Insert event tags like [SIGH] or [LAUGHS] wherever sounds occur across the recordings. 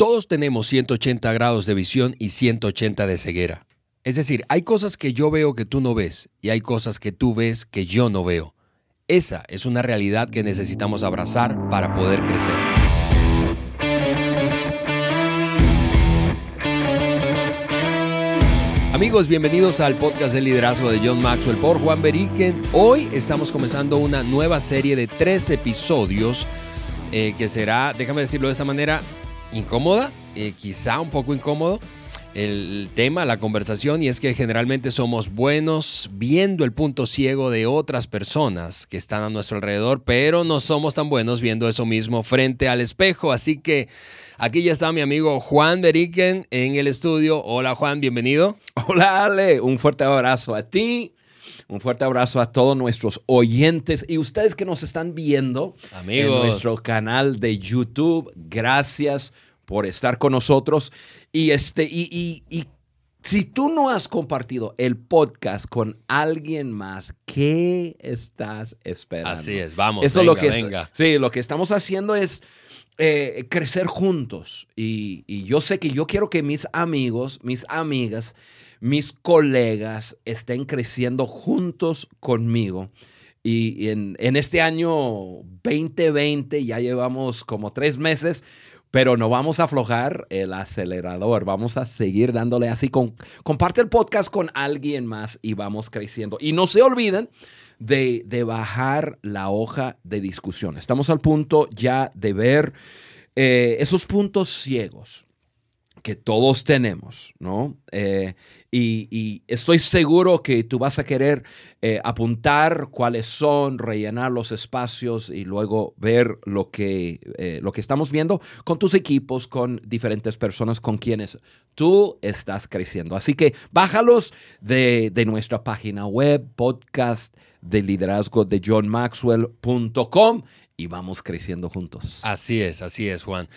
Todos tenemos 180 grados de visión y 180 de ceguera. Es decir, hay cosas que yo veo que tú no ves y hay cosas que tú ves que yo no veo. Esa es una realidad que necesitamos abrazar para poder crecer. Amigos, bienvenidos al podcast de liderazgo de John Maxwell por Juan Beriken. Hoy estamos comenzando una nueva serie de tres episodios eh, que será, déjame decirlo de esta manera, incómoda, eh, quizá un poco incómodo el tema, la conversación, y es que generalmente somos buenos viendo el punto ciego de otras personas que están a nuestro alrededor, pero no somos tan buenos viendo eso mismo frente al espejo. Así que aquí ya está mi amigo Juan Beriken en el estudio. Hola Juan, bienvenido. Hola Ale, un fuerte abrazo a ti. Un fuerte abrazo a todos nuestros oyentes y ustedes que nos están viendo Amigos. en nuestro canal de YouTube. Gracias por estar con nosotros. Y, este, y, y, si tú no has compartido el podcast con alguien más, ¿qué estás esperando? Así es, vamos. Eso venga, lo que venga. sí, lo que estamos haciendo es eh, crecer juntos. Y, y yo sé que yo quiero que mis amigos, mis amigas, mis colegas estén creciendo juntos conmigo. Y en, este año 2020 ya llevamos como tres meses pero no vamos a aflojar el acelerador, vamos a seguir dándole así. Con, comparte el podcast con alguien más y vamos creciendo. Y no se olviden de, de bajar la hoja de discusión. Estamos al punto ya de ver eh, esos puntos ciegos que todos tenemos, ¿no? Eh, y, estoy seguro que tú vas a querer eh, apuntar cuáles son, rellenar los espacios y luego ver lo que, eh, lo que estamos viendo con tus equipos, con diferentes personas con quienes tú estás creciendo. Así que bájalos de, de nuestra página web, podcast de liderazgo de johnmaxwell.com y vamos creciendo juntos. Así es, así es, Juan.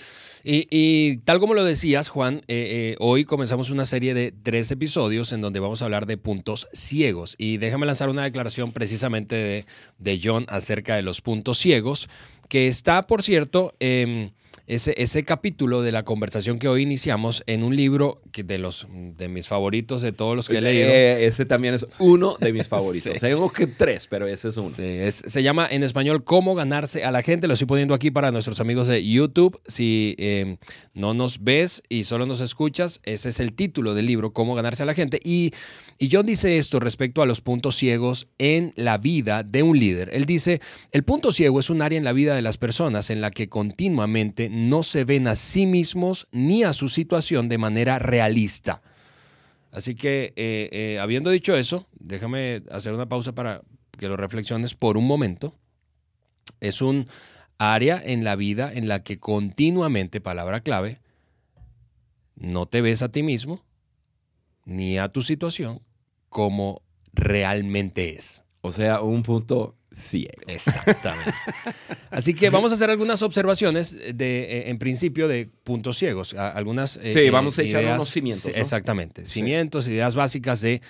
Y, y, tal como lo decías, Juan, eh, eh, hoy comenzamos una serie de tres episodios en donde vamos a hablar de puntos ciegos. Y déjame lanzar una declaración precisamente de, de John acerca de los puntos ciegos, que está, por cierto, eh, ese, ese capítulo de la conversación que hoy iniciamos en un libro que de, los, de mis favoritos de todos los que he leído. Eh, ese también es uno de mis [LAUGHS] favoritos. sí. Tengo que tres, pero ese es uno. Sí, es, se llama en español Cómo ganarse a la gente. Lo estoy poniendo aquí para nuestros amigos de YouTube. Si eh, no nos ves y solo nos escuchas, ese es el título del libro, Cómo ganarse a la gente. Y, y John dice esto respecto a los puntos ciegos en la vida de un líder. Él dice, el punto ciego es un área en la vida de las personas en la que continuamente no se ven a sí mismos ni a su situación de manera realista. Así que, eh, eh, habiendo dicho eso, déjame hacer una pausa para que lo reflexiones por un momento. Es un área en la vida en la que continuamente, palabra clave, no te ves a ti mismo ni a tu situación como realmente es. O sea, un punto ciego. Exactamente. Así que vamos a hacer algunas observaciones de, eh, en principio, de puntos ciegos. Algunas. Sí, eh, vamos a echar unos cimientos. ¿no? Exactamente. Cimientos, sí. ideas básicas de,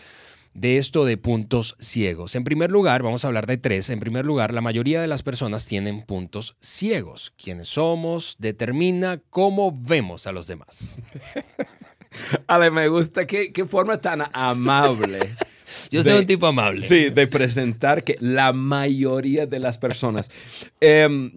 de esto de puntos ciegos. En primer lugar, vamos a hablar de tres. En primer lugar, la mayoría de las personas tienen puntos ciegos. Quiénes somos determina cómo vemos a los demás. [LAUGHS] Ale, me gusta. ¿Qué, qué forma tan amable? Yo soy de, un tipo amable. Sí, de presentar que la mayoría de las personas. eh,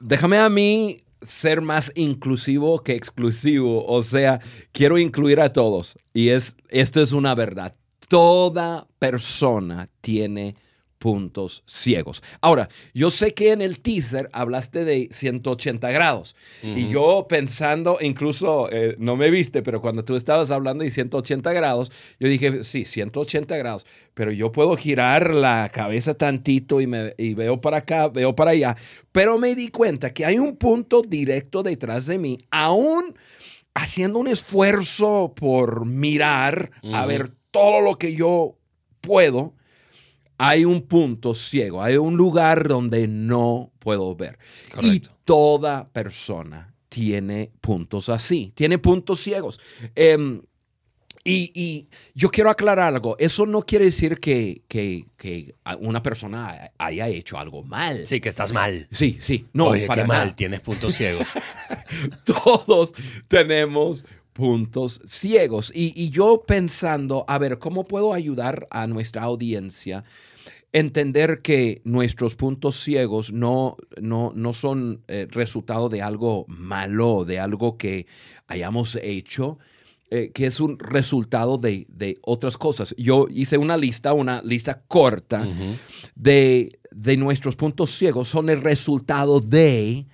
déjame a mí ser más inclusivo que exclusivo. O sea, quiero incluir a todos. Y es, esto es una verdad. Toda persona tiene puntos ciegos. Ahora, yo sé que en el teaser hablaste de 180 grados uh -huh. y yo pensando, incluso eh, no me viste, pero cuando tú estabas hablando de 180 grados, yo dije, sí, 180 grados, pero yo puedo girar la cabeza tantito y, me, y veo para acá, veo para allá, pero me di cuenta que hay un punto directo detrás de mí, aún haciendo un esfuerzo por mirar uh -huh. a ver todo lo que yo puedo hay un punto ciego, hay un lugar donde no puedo ver. Correcto. Y toda persona tiene puntos así, tiene puntos ciegos. Eh, Y, y yo quiero aclarar algo. Eso no quiere decir que, que- que una persona haya hecho algo mal. Sí, que estás mal. Sí, sí. No, Oye, para qué nada. mal, tienes puntos ciegos. [LAUGHS] Todos tenemos puntos ciegos. Y, y yo pensando, a ver, ¿cómo puedo ayudar a nuestra audiencia? a Entender que nuestros puntos ciegos no, no, no son eh, resultado de algo malo, de algo que hayamos hecho, eh, que es un resultado de, de otras cosas. Yo hice una lista, una lista corta de, de nuestros puntos ciegos son el resultado de,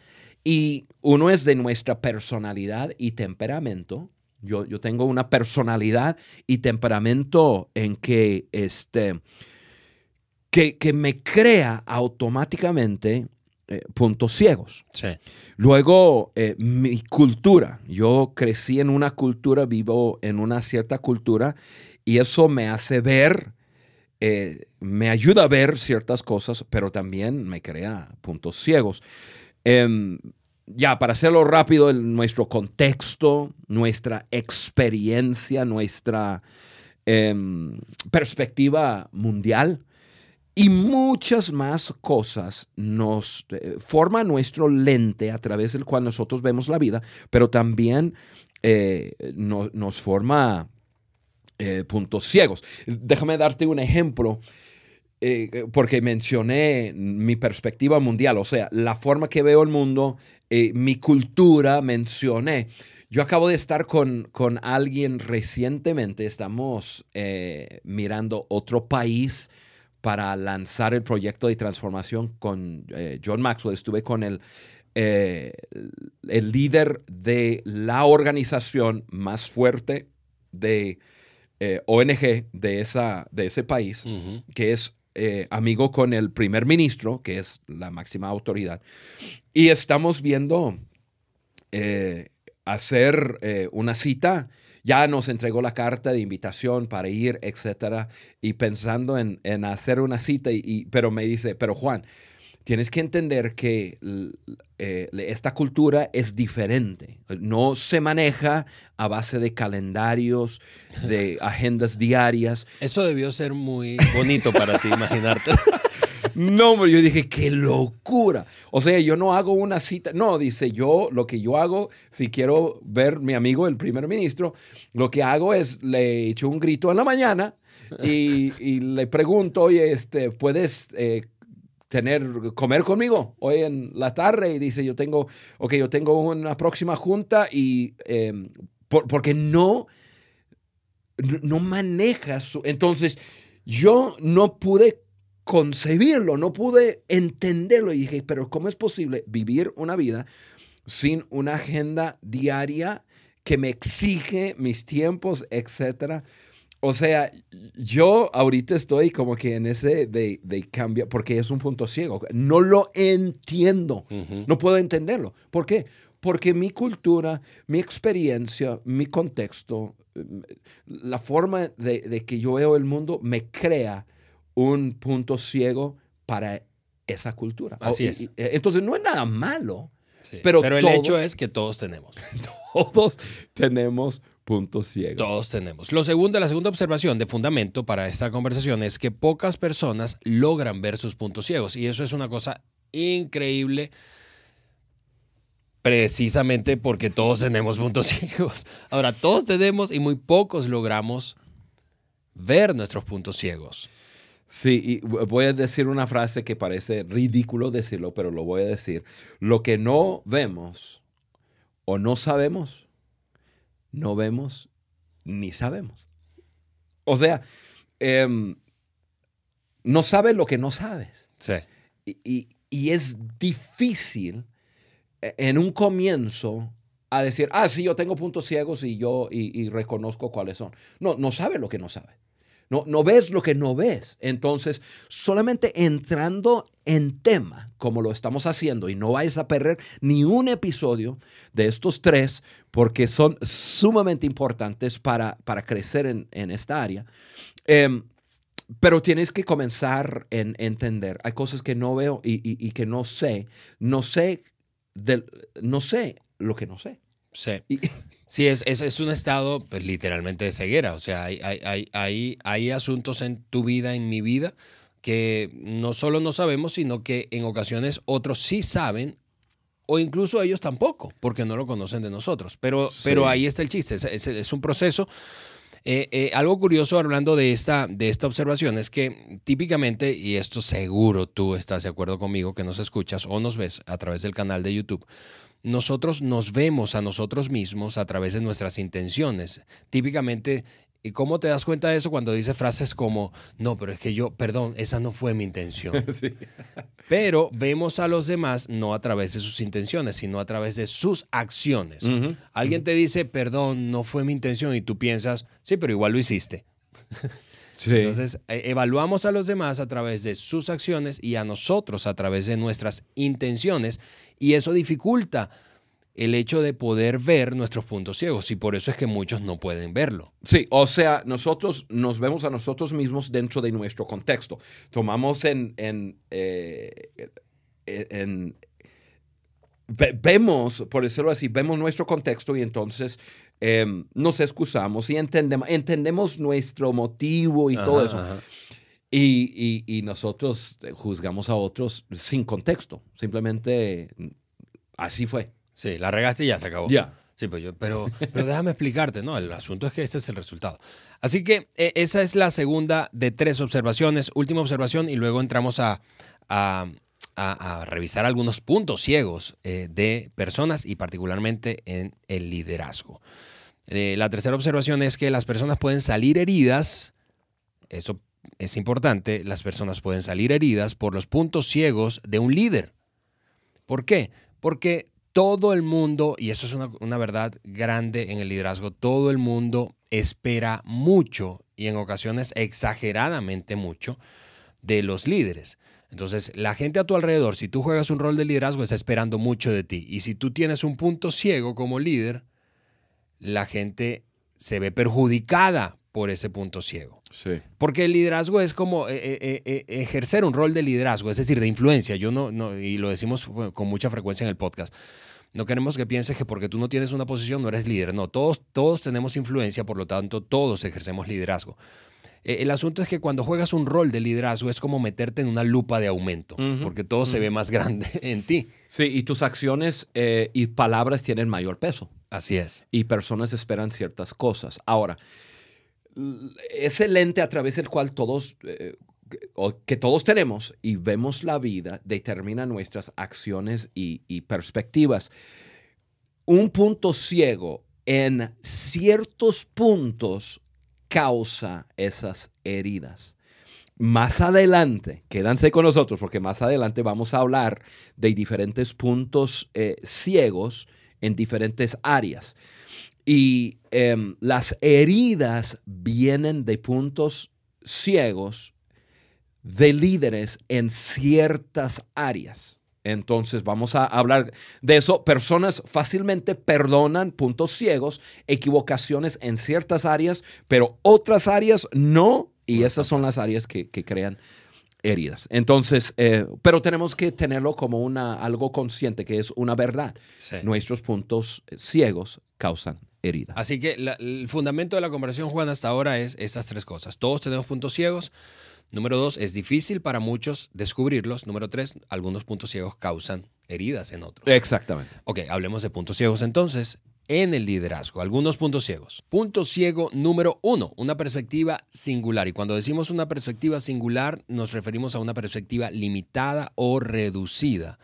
y uno es de nuestra personalidad y temperamento. Yo, yo tengo una personalidad y temperamento en que, este, que, que me crea automáticamente eh, puntos ciegos. Sí. Luego, eh, mi cultura. Yo crecí en una cultura, vivo en una cierta cultura y eso me hace ver, eh, me ayuda a ver ciertas cosas, pero también me crea puntos ciegos. Em, ya, para hacerlo rápido, nuestro contexto, nuestra experiencia, nuestra em, perspectiva mundial y muchas más cosas nos eh, forma nuestro lente a través del cual nosotros vemos la vida, pero también eh, no- nos forma eh, puntos ciegos. Déjame darte un ejemplo. Eh, porque mencioné mi perspectiva mundial, o sea, la forma que veo el mundo, eh, mi cultura, mencioné. Yo acabo de estar con, con alguien recientemente, estamos eh, mirando otro país para lanzar el proyecto de transformación con eh, John Maxwell. Estuve con el, eh, el líder de la organización más fuerte de eh, ONG de, esa, de ese país que es eh, amigo con el primer ministro, que es la máxima autoridad, y estamos viendo eh, hacer eh, una cita. Ya nos entregó la carta de invitación para ir, etcétera, y pensando en, en hacer una cita, y, pero me dice, pero Juan, tienes que entender que eh, esta cultura es diferente. No se maneja a base de calendarios, de [LAUGHS] agendas diarias. Eso debió ser muy bonito para ti, imaginarte. [LAUGHS] No, hombre, yo dije, qué locura. O sea, yo no hago una cita. No, dice yo, lo que yo hago, si quiero ver mi amigo, el primer ministro, lo que hago es le echo un grito en la mañana y, y le pregunto, oye, este, ¿puedes eh, tener, comer conmigo hoy en la tarde? Y dice, yo tengo, ok, yo tengo una próxima junta y eh, por- porque no, no no maneja su... Entonces, yo no pude concebirlo, no pude entenderlo. Y dije, pero ¿cómo es posible vivir una vida sin una agenda diaria que me exige mis tiempos, etcétera? O sea, yo ahorita estoy como que en ese de, de cambio, porque es un punto ciego. No lo entiendo. No puedo entenderlo. ¿Por qué? Porque mi cultura, mi experiencia, mi contexto, eh, la forma de, de que yo veo el mundo me crea un punto ciego para esa cultura. Así es. eh, entonces no es nada malo. Sí. Pero Pero, el todos- hecho es que todos tenemos. [LAUGHS] Todos tenemos puntos ciegos. Todos tenemos. Lo segundo, la segunda observación de fundamento para esta conversación es que pocas personas logran ver sus puntos ciegos. Y eso es una cosa increíble precisamente porque todos tenemos puntos [LAUGHS] ciegos. Ahora, todos tenemos y muy pocos logramos ver nuestros puntos ciegos. Sí, y voy a decir una frase que parece ridículo decirlo, pero lo voy a decir. Lo que no vemos o no sabemos, no vemos ni sabemos. O sea, em, no sabes lo que no sabes. Sí. Y, y- y es difícil eh, en un comienzo a decir, ah, sí, yo tengo puntos ciegos y yo y, y reconozco cuáles son. No, no sabes lo que no sabes. No, no ves lo que no ves. Entonces, solamente entrando en tema, como lo estamos haciendo, y no vais a perder ni un episodio de estos tres, porque son sumamente importantes para, para crecer en, en esta área. Em, pero tienes que comenzar en entender. Hay cosas que no veo y, y- y que no sé. No sé, del, no sé lo que no sé. Sí. Y- Sí, es, es, es un estado pues, literalmente de ceguera. O sea, hay, hay, hay, hay, asuntos en tu vida, en mi vida, que no solo no sabemos, sino que en ocasiones otros sí saben, o incluso ellos tampoco, porque no lo conocen de nosotros. Pero, Sí. pero ahí está el chiste, es, es- es un proceso. Eh, eh, algo curioso hablando de esta, de esta observación es que típicamente, y esto seguro tú estás de acuerdo conmigo, que nos escuchas o nos ves a través del canal de YouTube, nosotros nos vemos a nosotros mismos a través de nuestras intenciones. Típicamente, ¿y cómo te das cuenta de eso cuando dices frases como, no, pero es que yo, perdón, esa no fue mi intención? [LAUGHS] Sí. Pero vemos a los demás no a través de sus intenciones, sino a través de sus acciones. Alguien te dice, perdón, no fue mi intención, y tú piensas, sí, pero igual lo hiciste. Sí. Entonces, eh, evaluamos a los demás a través de sus acciones y a nosotros a través de nuestras intenciones, y eso dificulta el hecho de poder ver nuestros puntos ciegos, y por eso es que muchos no pueden verlo. Sí, o sea, nosotros nos vemos a nosotros mismos dentro de nuestro contexto. Tomamos en, en, eh, en- ve- vemos, por decirlo así, vemos nuestro contexto y entonces em, nos excusamos y entendemos, entendemos nuestro motivo y todo eso. ajá. Y, y- y nosotros eh, juzgamos a otros sin contexto. Simplemente mm, así fue. Sí, la regaste y ya se acabó. Ya. Sí, pues yo, pero, pero déjame explicarte, ¿no? El asunto es que este es el resultado. Así que eh, esa es la segunda de tres observaciones. Última observación y luego entramos a, a- a- a revisar algunos puntos ciegos eh, de personas y particularmente en el liderazgo. Eh, la tercera observación es que las personas pueden salir heridas, eso es importante, las personas pueden salir heridas por los puntos ciegos de un líder. ¿Por qué? Porque todo el mundo, y eso es una, verdad grande en el liderazgo, todo el mundo espera mucho y en ocasiones exageradamente mucho de los líderes. Entonces, la gente a tu alrededor, si tú juegas un rol de liderazgo, está esperando mucho de ti. Y si tú tienes un punto ciego como líder, la gente se ve perjudicada por ese punto ciego. Sí. Porque el liderazgo es como eh, eh, eh, ejercer un rol de liderazgo, es decir, de influencia. Yo no, no, y lo decimos con mucha frecuencia en el podcast. No queremos que pienses que porque tú no tienes una posición no eres líder. No, todos, todos tenemos influencia, por lo tanto, todos ejercemos liderazgo. El asunto es que cuando juegas un rol de liderazgo es como meterte en una lupa de aumento, porque todo se ve más [LAUGHS] grande en ti. Sí, y tus acciones y palabras tienen mayor peso. Así es. y personas esperan ciertas cosas. Ahora, ese lente a través del cual todos, eh, que todos tenemos y vemos la vida, determina nuestras acciones y, y perspectivas. Un punto ciego en ciertos puntos causa esas heridas. Más adelante, quédanse con nosotros porque más adelante vamos a hablar de diferentes puntos eh, ciegos en diferentes áreas. Y em, las heridas vienen de puntos ciegos de líderes en ciertas áreas. Entonces vamos a hablar de eso. Personas fácilmente perdonan puntos ciegos, equivocaciones en ciertas áreas, pero otras áreas no. Y esas son las áreas que, que crean heridas. Entonces, eh, pero tenemos que tenerlo como una, algo consciente, que es una verdad. Sí. Nuestros puntos ciegos causan heridas. Así que la- el fundamento de la conversación, Juan, hasta ahora es estas tres cosas. Todos tenemos puntos ciegos. Número dos, es difícil para muchos descubrirlos. Número tres, algunos puntos ciegos causan heridas en otros. Exactamente. Ok, hablemos de puntos ciegos entonces. En el liderazgo, algunos puntos ciegos. Punto ciego número uno, una perspectiva singular. Y cuando decimos una perspectiva singular, nos referimos a una perspectiva limitada o reducida.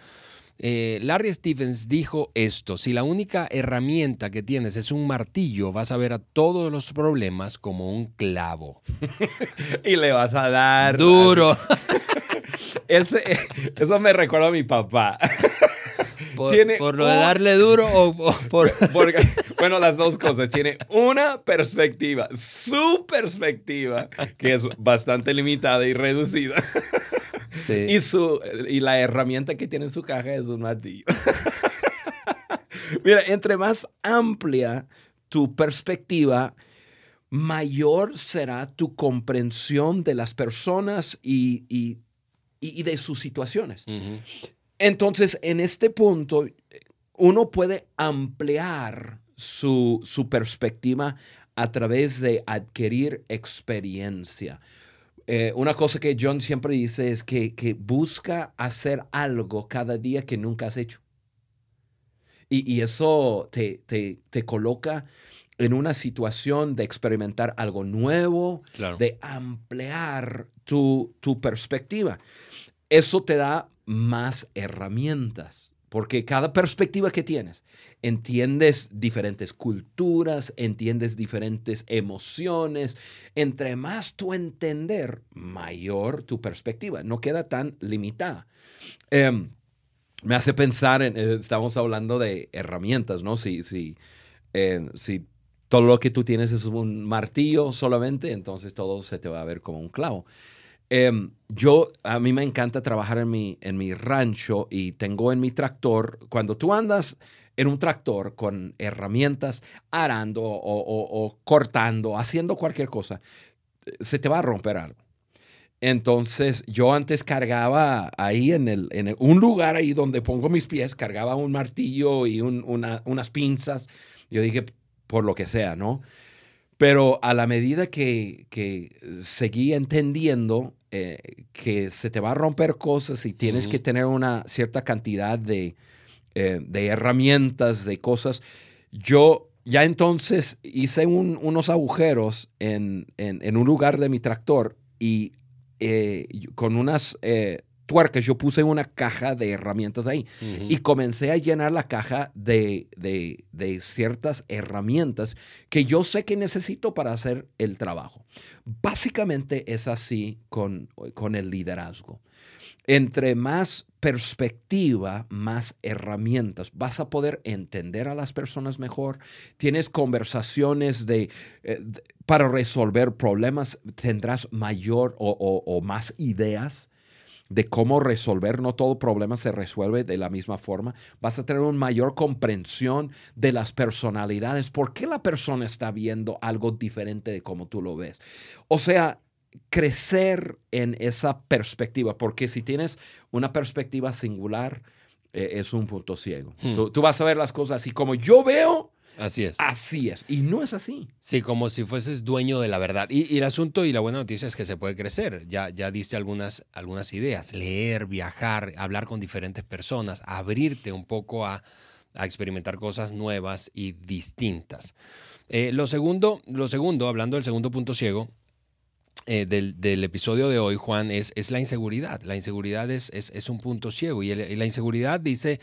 Eh, Larry Stevens dijo esto, si la única herramienta que tienes es un martillo, vas a ver a todos los problemas como un clavo. [LAUGHS] Y le vas a dar Duro. [LAUGHS] Ese- eso me recuerda a mi papá. Por, Tiene por lo de darle duro o, o por... [LAUGHS] Porque, bueno, las dos cosas. Tiene una perspectiva, su perspectiva, que es bastante limitada y reducida. Sí. Y, su, y la herramienta que tiene en su caja es un martillo. Mira, entre más amplia tu perspectiva, mayor será tu comprensión de las personas y, y- de sus situaciones. Entonces, en este punto, uno puede ampliar su, su perspectiva a través de adquirir experiencia. Eh, una cosa que John siempre dice es que, que, busca hacer algo cada día que nunca has hecho. Y, y eso te, te, te, coloca en una situación de experimentar algo nuevo, Claro. de ampliar tu, tu perspectiva. Eso te da más herramientas, porque cada perspectiva que tienes, entiendes diferentes culturas, entiendes diferentes emociones. Entre más tu entender, mayor tu perspectiva. No queda tan limitada. Em, me hace pensar, en, eh, estamos hablando de herramientas, ¿no? Si, si, eh, si todo lo que tú tienes es un martillo solamente, entonces todo se te va a ver como un clavo. Em, yo, a mí me encanta trabajar en mi, en mi rancho y tengo en mi tractor, cuando tú andas en un tractor con herramientas, arando o, o- o cortando, haciendo cualquier cosa, se te va a romper algo. Entonces, yo antes cargaba ahí en, el, en el- un lugar ahí donde pongo mis pies, cargaba un martillo y un- una- unas pinzas. Yo dije, por lo que sea, ¿no? Pero a la medida que, que seguí entendiendo eh, que se te va a romper cosas y tienes que tener una cierta cantidad de, eh, de herramientas, de cosas, yo ya entonces hice un- unos agujeros en, en- en un lugar de mi tractor y eh, con unas tuercas yo puse una caja de herramientas ahí. Y comencé a llenar la caja de, de- de ciertas herramientas que yo sé que necesito para hacer el trabajo. Básicamente es así con, con el liderazgo. Entre más perspectiva, más herramientas. Vas a poder entender a las personas mejor. Tienes conversaciones de, eh, de- para resolver problemas. Tendrás mayor o- o- o más ideas de cómo resolver. No todo problema se resuelve de la misma forma. Vas a tener una mayor comprensión de las personalidades. ¿Por qué la persona está viendo algo diferente de cómo tú lo ves? O sea, crecer en esa perspectiva, porque si tienes una perspectiva singular, eh, es un punto ciego. Hmm. Tú, tú vas a ver las cosas así como yo veo, Así es. así es. Y no es así. Sí, como si fueses dueño de la verdad. Y, y el asunto y la buena noticia es que se puede crecer. Ya, ya diste algunas, algunas ideas. Leer, viajar, hablar con diferentes personas, abrirte un poco a, a experimentar cosas nuevas y distintas. Eh, lo, segundo, lo segundo, hablando del segundo punto ciego eh, del, del episodio de hoy, Juan, es, es la inseguridad. La inseguridad es, es, es un punto ciego. Y, el- y la inseguridad, dice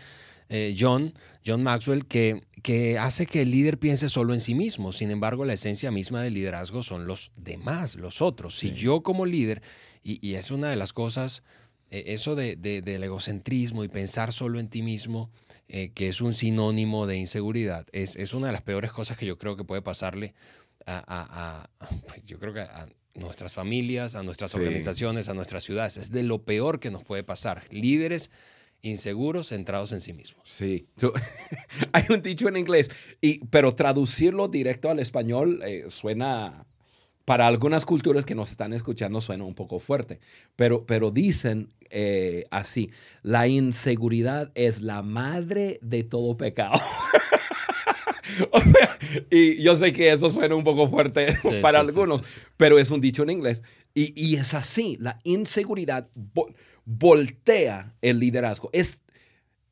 eh, John, John Maxwell, que, que hace que el líder piense solo en sí mismo. Sin embargo, la esencia misma del liderazgo son los demás, los otros. Si Sí. yo como líder, y, y es una de las cosas, eh, eso de, de- del egocentrismo y pensar solo en ti mismo, eh, que es un sinónimo de inseguridad, es, es una de las peores cosas que yo creo que puede pasarle a, a- a- [LAUGHS] yo creo que a nuestras familias, a nuestras Sí. organizaciones, a nuestras ciudades. Es de lo peor que nos puede pasar. Líderes inseguros, centrados en sí mismos. Sí. [LAUGHS] Hay un dicho en inglés, y, pero traducirlo directo al español eh, suena, para algunas culturas que nos están escuchando, suena un poco fuerte. Pero, pero dicen eh, así, la inseguridad es la madre de todo pecado. [LAUGHS] o sea, y yo sé que eso suena un poco fuerte [LAUGHS] Sí, para sí, algunos, sí, pero es un dicho en inglés. Y, y es así, la inseguridad voltea el liderazgo. Es,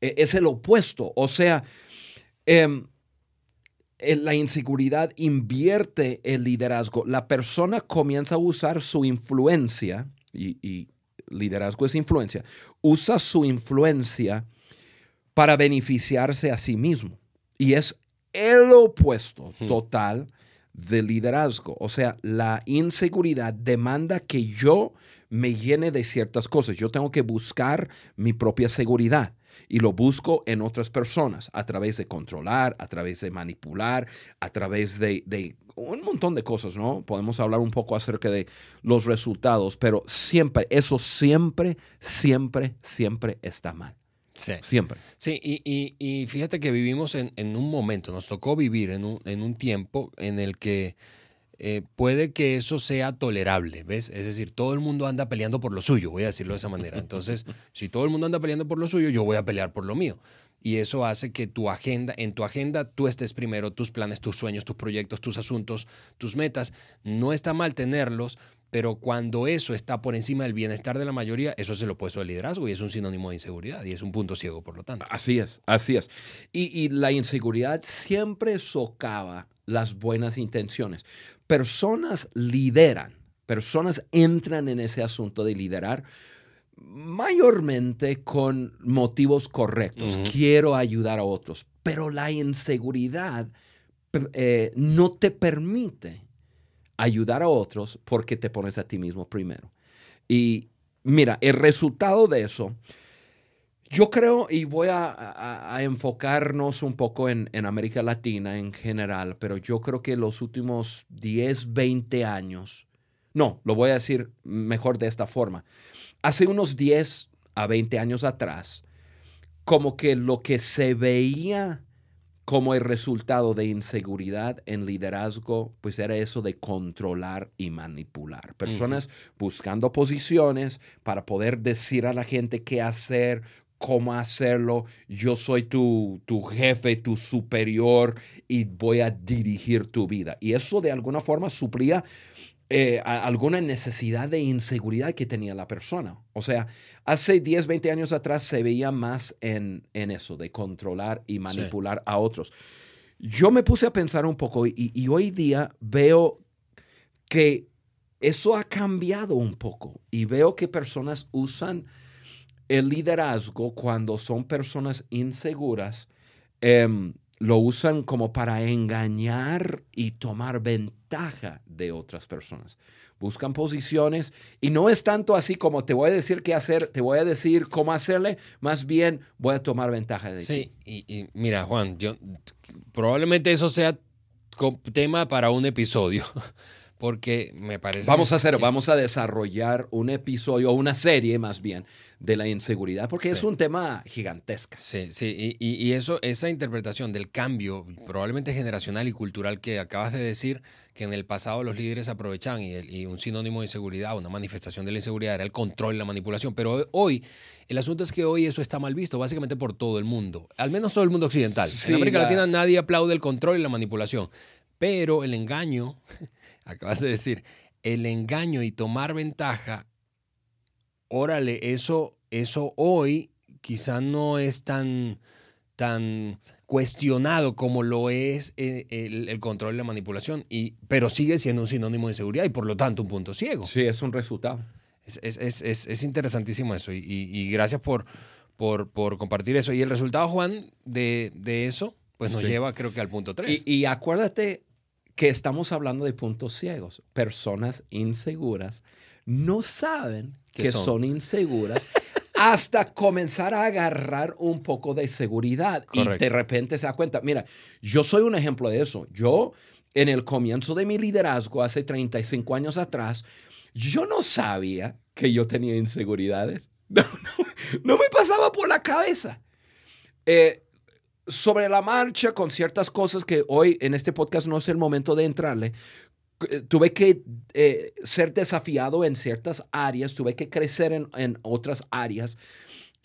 e- es el opuesto. O sea, em, la inseguridad invierte el liderazgo. La persona comienza a usar su influencia, y, y liderazgo es influencia, usa su influencia para beneficiarse a sí mismo. Y es el opuesto total del liderazgo. O sea, la inseguridad demanda que yo me llene de ciertas cosas. Yo tengo que buscar mi propia seguridad y lo busco en otras personas a través de controlar, a través de manipular, a través de, de un montón de cosas, ¿no? Podemos hablar un poco acerca de los resultados, pero siempre, eso siempre, siempre, siempre está mal. Sí. Siempre. Sí, y, y- y fíjate que vivimos en, en un momento, nos tocó vivir en un, en un tiempo en el que eh, puede que eso sea tolerable, ¿ves? Es decir, todo el mundo anda peleando por lo suyo, voy a decirlo de esa manera. Entonces, [LAUGHS] si todo el mundo anda peleando por lo suyo, yo voy a pelear por lo mío. y eso hace que tu agenda, en tu agenda tú estés primero, tus planes, tus sueños, tus proyectos, tus asuntos, tus metas. No está mal tenerlos, pero cuando eso está por encima del bienestar de la mayoría, eso es el opuesto del liderazgo y es un sinónimo de inseguridad y es un punto ciego, por lo tanto. Así es, así es. Y, y la inseguridad siempre socava las buenas intenciones. Personas lideran, personas entran en ese asunto de liderar mayormente con motivos correctos. Quiero ayudar a otros, pero la inseguridad eh, no te permite ayudar a otros porque te pones a ti mismo primero. Y mira, el resultado de eso, yo creo, y voy a, a- a enfocarnos un poco en, en América Latina en general, pero yo creo que los últimos 10, 20 años, no, lo voy a decir mejor de esta forma. Hace unos 10 a 20 años atrás, como que lo que se veía como el resultado de inseguridad en liderazgo, pues era eso de controlar y manipular. Personas buscando posiciones para poder decir a la gente qué hacer, cómo hacerlo. Yo soy tu, tu jefe, tu superior y voy a dirigir tu vida. Y eso de alguna forma suplía eh, alguna necesidad de inseguridad que tenía la persona. O sea, hace 10, 20 años atrás se veía más en, en eso, de controlar y manipular a otros. Yo me puse a pensar un poco y, y hoy día veo que eso ha cambiado un poco y veo que personas usan el liderazgo cuando son personas inseguras, em, lo usan como para engañar y tomar ventaja de otras personas. Buscan posiciones y no es tanto así como te voy a decir qué hacer, te voy a decir cómo hacerle, más bien voy a tomar ventaja de ti. Sí, y, y mira, Juan, yo probablemente eso sea tema para un episodio, [LAUGHS] porque me parece. Vamos a hacer, que- vamos a desarrollar un episodio o una serie más bien de la inseguridad, porque es un tema gigantesco. Sí, sí, y, eso, esa interpretación del cambio, probablemente generacional y cultural que acabas de decir, que en el pasado los líderes aprovechaban y, un sinónimo de inseguridad, una manifestación de la inseguridad era el control y la manipulación. Pero hoy, el asunto es que hoy eso está mal visto, básicamente por todo el mundo, al menos todo el mundo occidental. Sí, en América la- Latina nadie aplaude el control y la manipulación, pero el engaño, acabas de decir, el engaño y tomar ventaja órale, eso, eso hoy quizá no es tan, tan cuestionado como lo es eh, el, el control y la manipulación, y, pero sigue siendo un sinónimo de inseguridad y por lo tanto un punto ciego. Sí, es un resultado. Es, es- es- es- es interesantísimo eso y, y- y gracias por, por, por compartir eso. Y el resultado, Juan, de, de eso, pues nos Sí. lleva creo que al punto 3. Y, y acuérdate que estamos hablando de puntos ciegos. Personas inseguras no saben ¿Qué que son? son? inseguras hasta comenzar a agarrar un poco de seguridad. Y de repente se da cuenta, mira, yo soy un ejemplo de eso. Yo, en el comienzo de mi liderazgo, hace 35 años atrás, yo no sabía que yo tenía inseguridades. [LAUGHS] No, no, no me pasaba por la cabeza. Eh, sobre la marcha, con ciertas cosas que hoy en este podcast no es el momento de entrarle, eh, tuve que eh, ser desafiado en ciertas áreas, tuve que crecer en, en otras áreas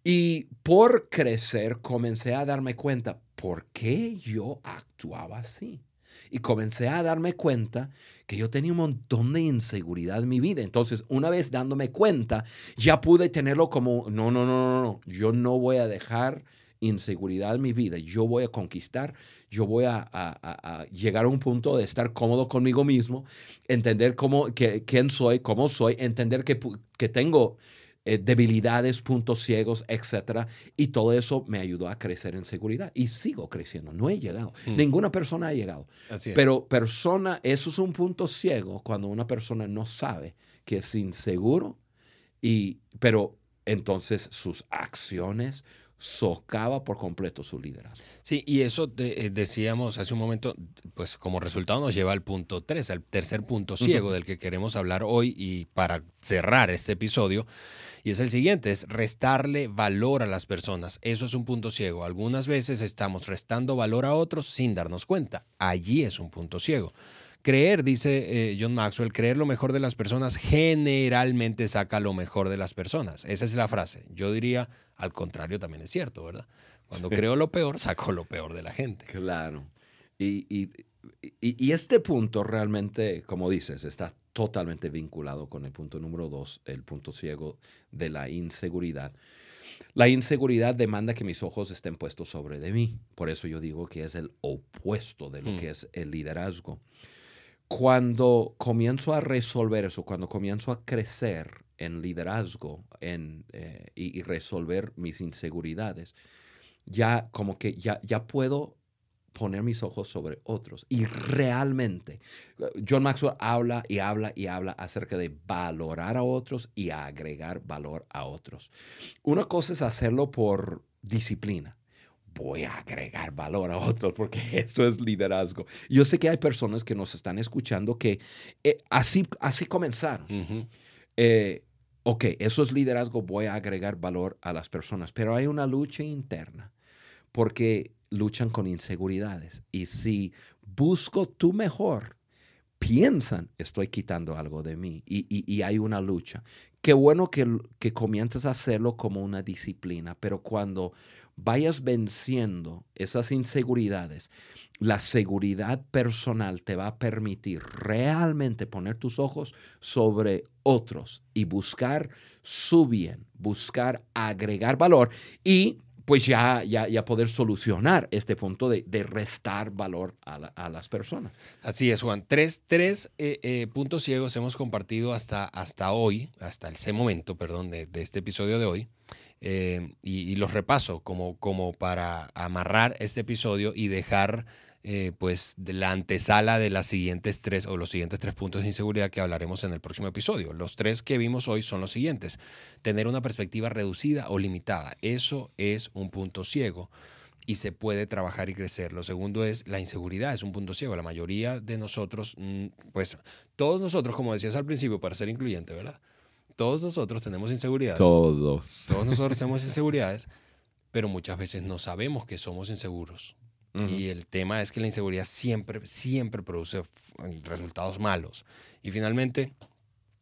y por crecer comencé a darme cuenta por qué yo actuaba así. Y comencé a darme cuenta que yo tenía un montón de inseguridad en mi vida. Entonces, una vez dándome cuenta, ya pude tenerlo como, no, no, no, no, no, yo no voy a dejar inseguridad en mi vida. Yo voy a conquistar, yo voy a, a- a- a llegar a un punto de estar cómodo conmigo mismo, entender cómo, que, quién soy, cómo soy, entender que, que tengo eh, debilidades, puntos ciegos, etcétera. Y todo eso me ayudó a crecer en seguridad. Y sigo creciendo. No he llegado. Hmm. Ninguna persona ha llegado. Así es. Pero persona, eso es un punto ciego cuando una persona no sabe que es inseguro y, pero entonces sus acciones socava por completo su liderazgo. Sí, y eso te- eh, decíamos hace un momento, pues como resultado nos lleva al punto 3, al tercer punto ciego del que queremos hablar hoy y para cerrar este episodio. Y es el siguiente, es restarle valor a las personas. Eso es un punto ciego. Algunas veces estamos restando valor a otros sin darnos cuenta. Allí es un punto ciego. Creer, dice eh, John Maxwell, creer lo mejor de las personas generalmente saca lo mejor de las personas. Esa es la frase. Yo diría, al contrario, también es cierto, ¿verdad? Cuando creo lo peor, saco lo peor de la gente. Claro. Y, y, y, y este punto realmente, como dices, está totalmente vinculado con el punto número dos, el punto ciego de la inseguridad. La inseguridad demanda que mis ojos estén puestos sobre de mí. Por eso yo digo que es el opuesto de lo Mm. que es el liderazgo. Cuando comienzo a resolver eso, cuando comienzo a crecer en liderazgo en, eh, y, y resolver mis inseguridades, ya como que ya, ya puedo poner mis ojos sobre otros. Y realmente, John Maxwell habla y habla y habla acerca de valorar a otros y agregar valor a otros. Una cosa es hacerlo por disciplina. Voy a agregar valor a otros porque [LAUGHS] eso es liderazgo. Yo sé que hay personas que nos están escuchando que eh, así, así comenzaron. Eh, ok, eso es liderazgo, voy a agregar valor a las personas, pero hay una lucha interna porque luchan con inseguridades. Y si busco tu mejor, piensan, estoy quitando algo de mí y, y- y hay una lucha. Qué bueno que, que comiences a hacerlo como una disciplina, pero cuando vayas venciendo esas inseguridades, la seguridad personal te va a permitir realmente poner tus ojos sobre otros y buscar su bien, buscar agregar valor y pues ya, ya, ya poder solucionar este punto de, de restar valor a, a las personas. Así es, Juan. Tres, tres eh, eh, puntos ciegos hemos compartido hasta, hasta hoy, hasta ese momento, perdón, de, de este episodio de hoy. Eh, y, los repaso como, como para amarrar este episodio y dejar eh, pues la antesala de las siguientes tres o los siguientes tres puntos de inseguridad que hablaremos en el próximo episodio. Los tres que vimos hoy son los siguientes. Tener una perspectiva reducida o limitada. Eso es un punto ciego y se puede trabajar y crecer. Lo segundo es la inseguridad, es un punto ciego. La mayoría de nosotros, mm, pues todos nosotros, como decías al principio, para ser incluyente, ¿verdad? Todos nosotros tenemos inseguridades. Todos. Todos nosotros tenemos inseguridades, pero muchas veces no sabemos que somos inseguros. Y el tema es que la inseguridad siempre, siempre produce resultados malos. Y finalmente,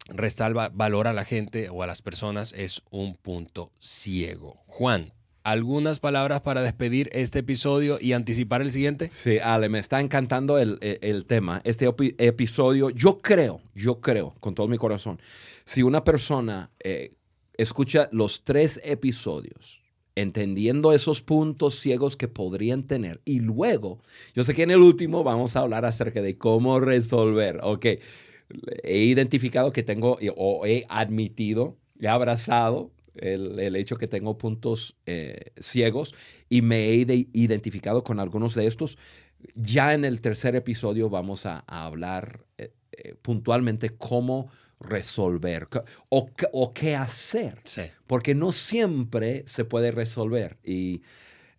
restar va- valor a la gente o a las personas es un punto ciego. Juan, ¿algunas palabras para despedir este episodio y anticipar el siguiente? Sí, Ale, me está encantando el, el- el tema. Este epi- episodio, yo creo, yo creo, con todo mi corazón, si una persona eh, escucha los tres episodios, entendiendo esos puntos ciegos que podrían tener, y luego, yo sé que en el último vamos a hablar acerca de cómo resolver, ok, he identificado que tengo o he admitido, he abrazado el, el hecho que tengo puntos eh, ciegos y me he de- identificado con algunos de estos. Ya en el tercer episodio vamos a, a hablar eh, eh, puntualmente cómo resolver o, qué- o qué hacer, Sí. porque no siempre se puede resolver. Y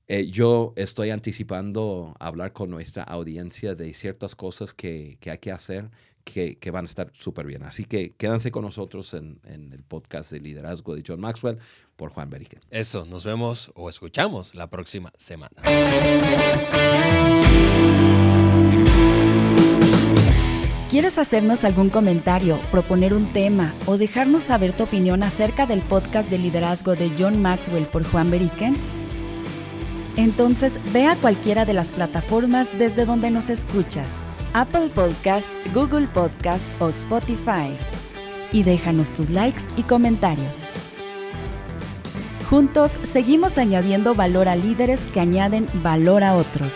eh, yo estoy anticipando hablar con nuestra audiencia de ciertas cosas que, que hay que hacer que, que van a estar súper bien. Así que quédense con nosotros en, en el podcast de liderazgo de John Maxwell por Juan Beriken. Eso, nos vemos o escuchamos la próxima semana. ¿Quieres hacernos algún comentario, proponer un tema o dejarnos saber tu opinión acerca del podcast de liderazgo de John Maxwell por Juan Beriken? Entonces ve a cualquiera de las plataformas desde donde nos escuchas, Apple Podcast, Google Podcast o Spotify, y déjanos tus likes y comentarios. Juntos seguimos añadiendo valor a líderes que añaden valor a otros.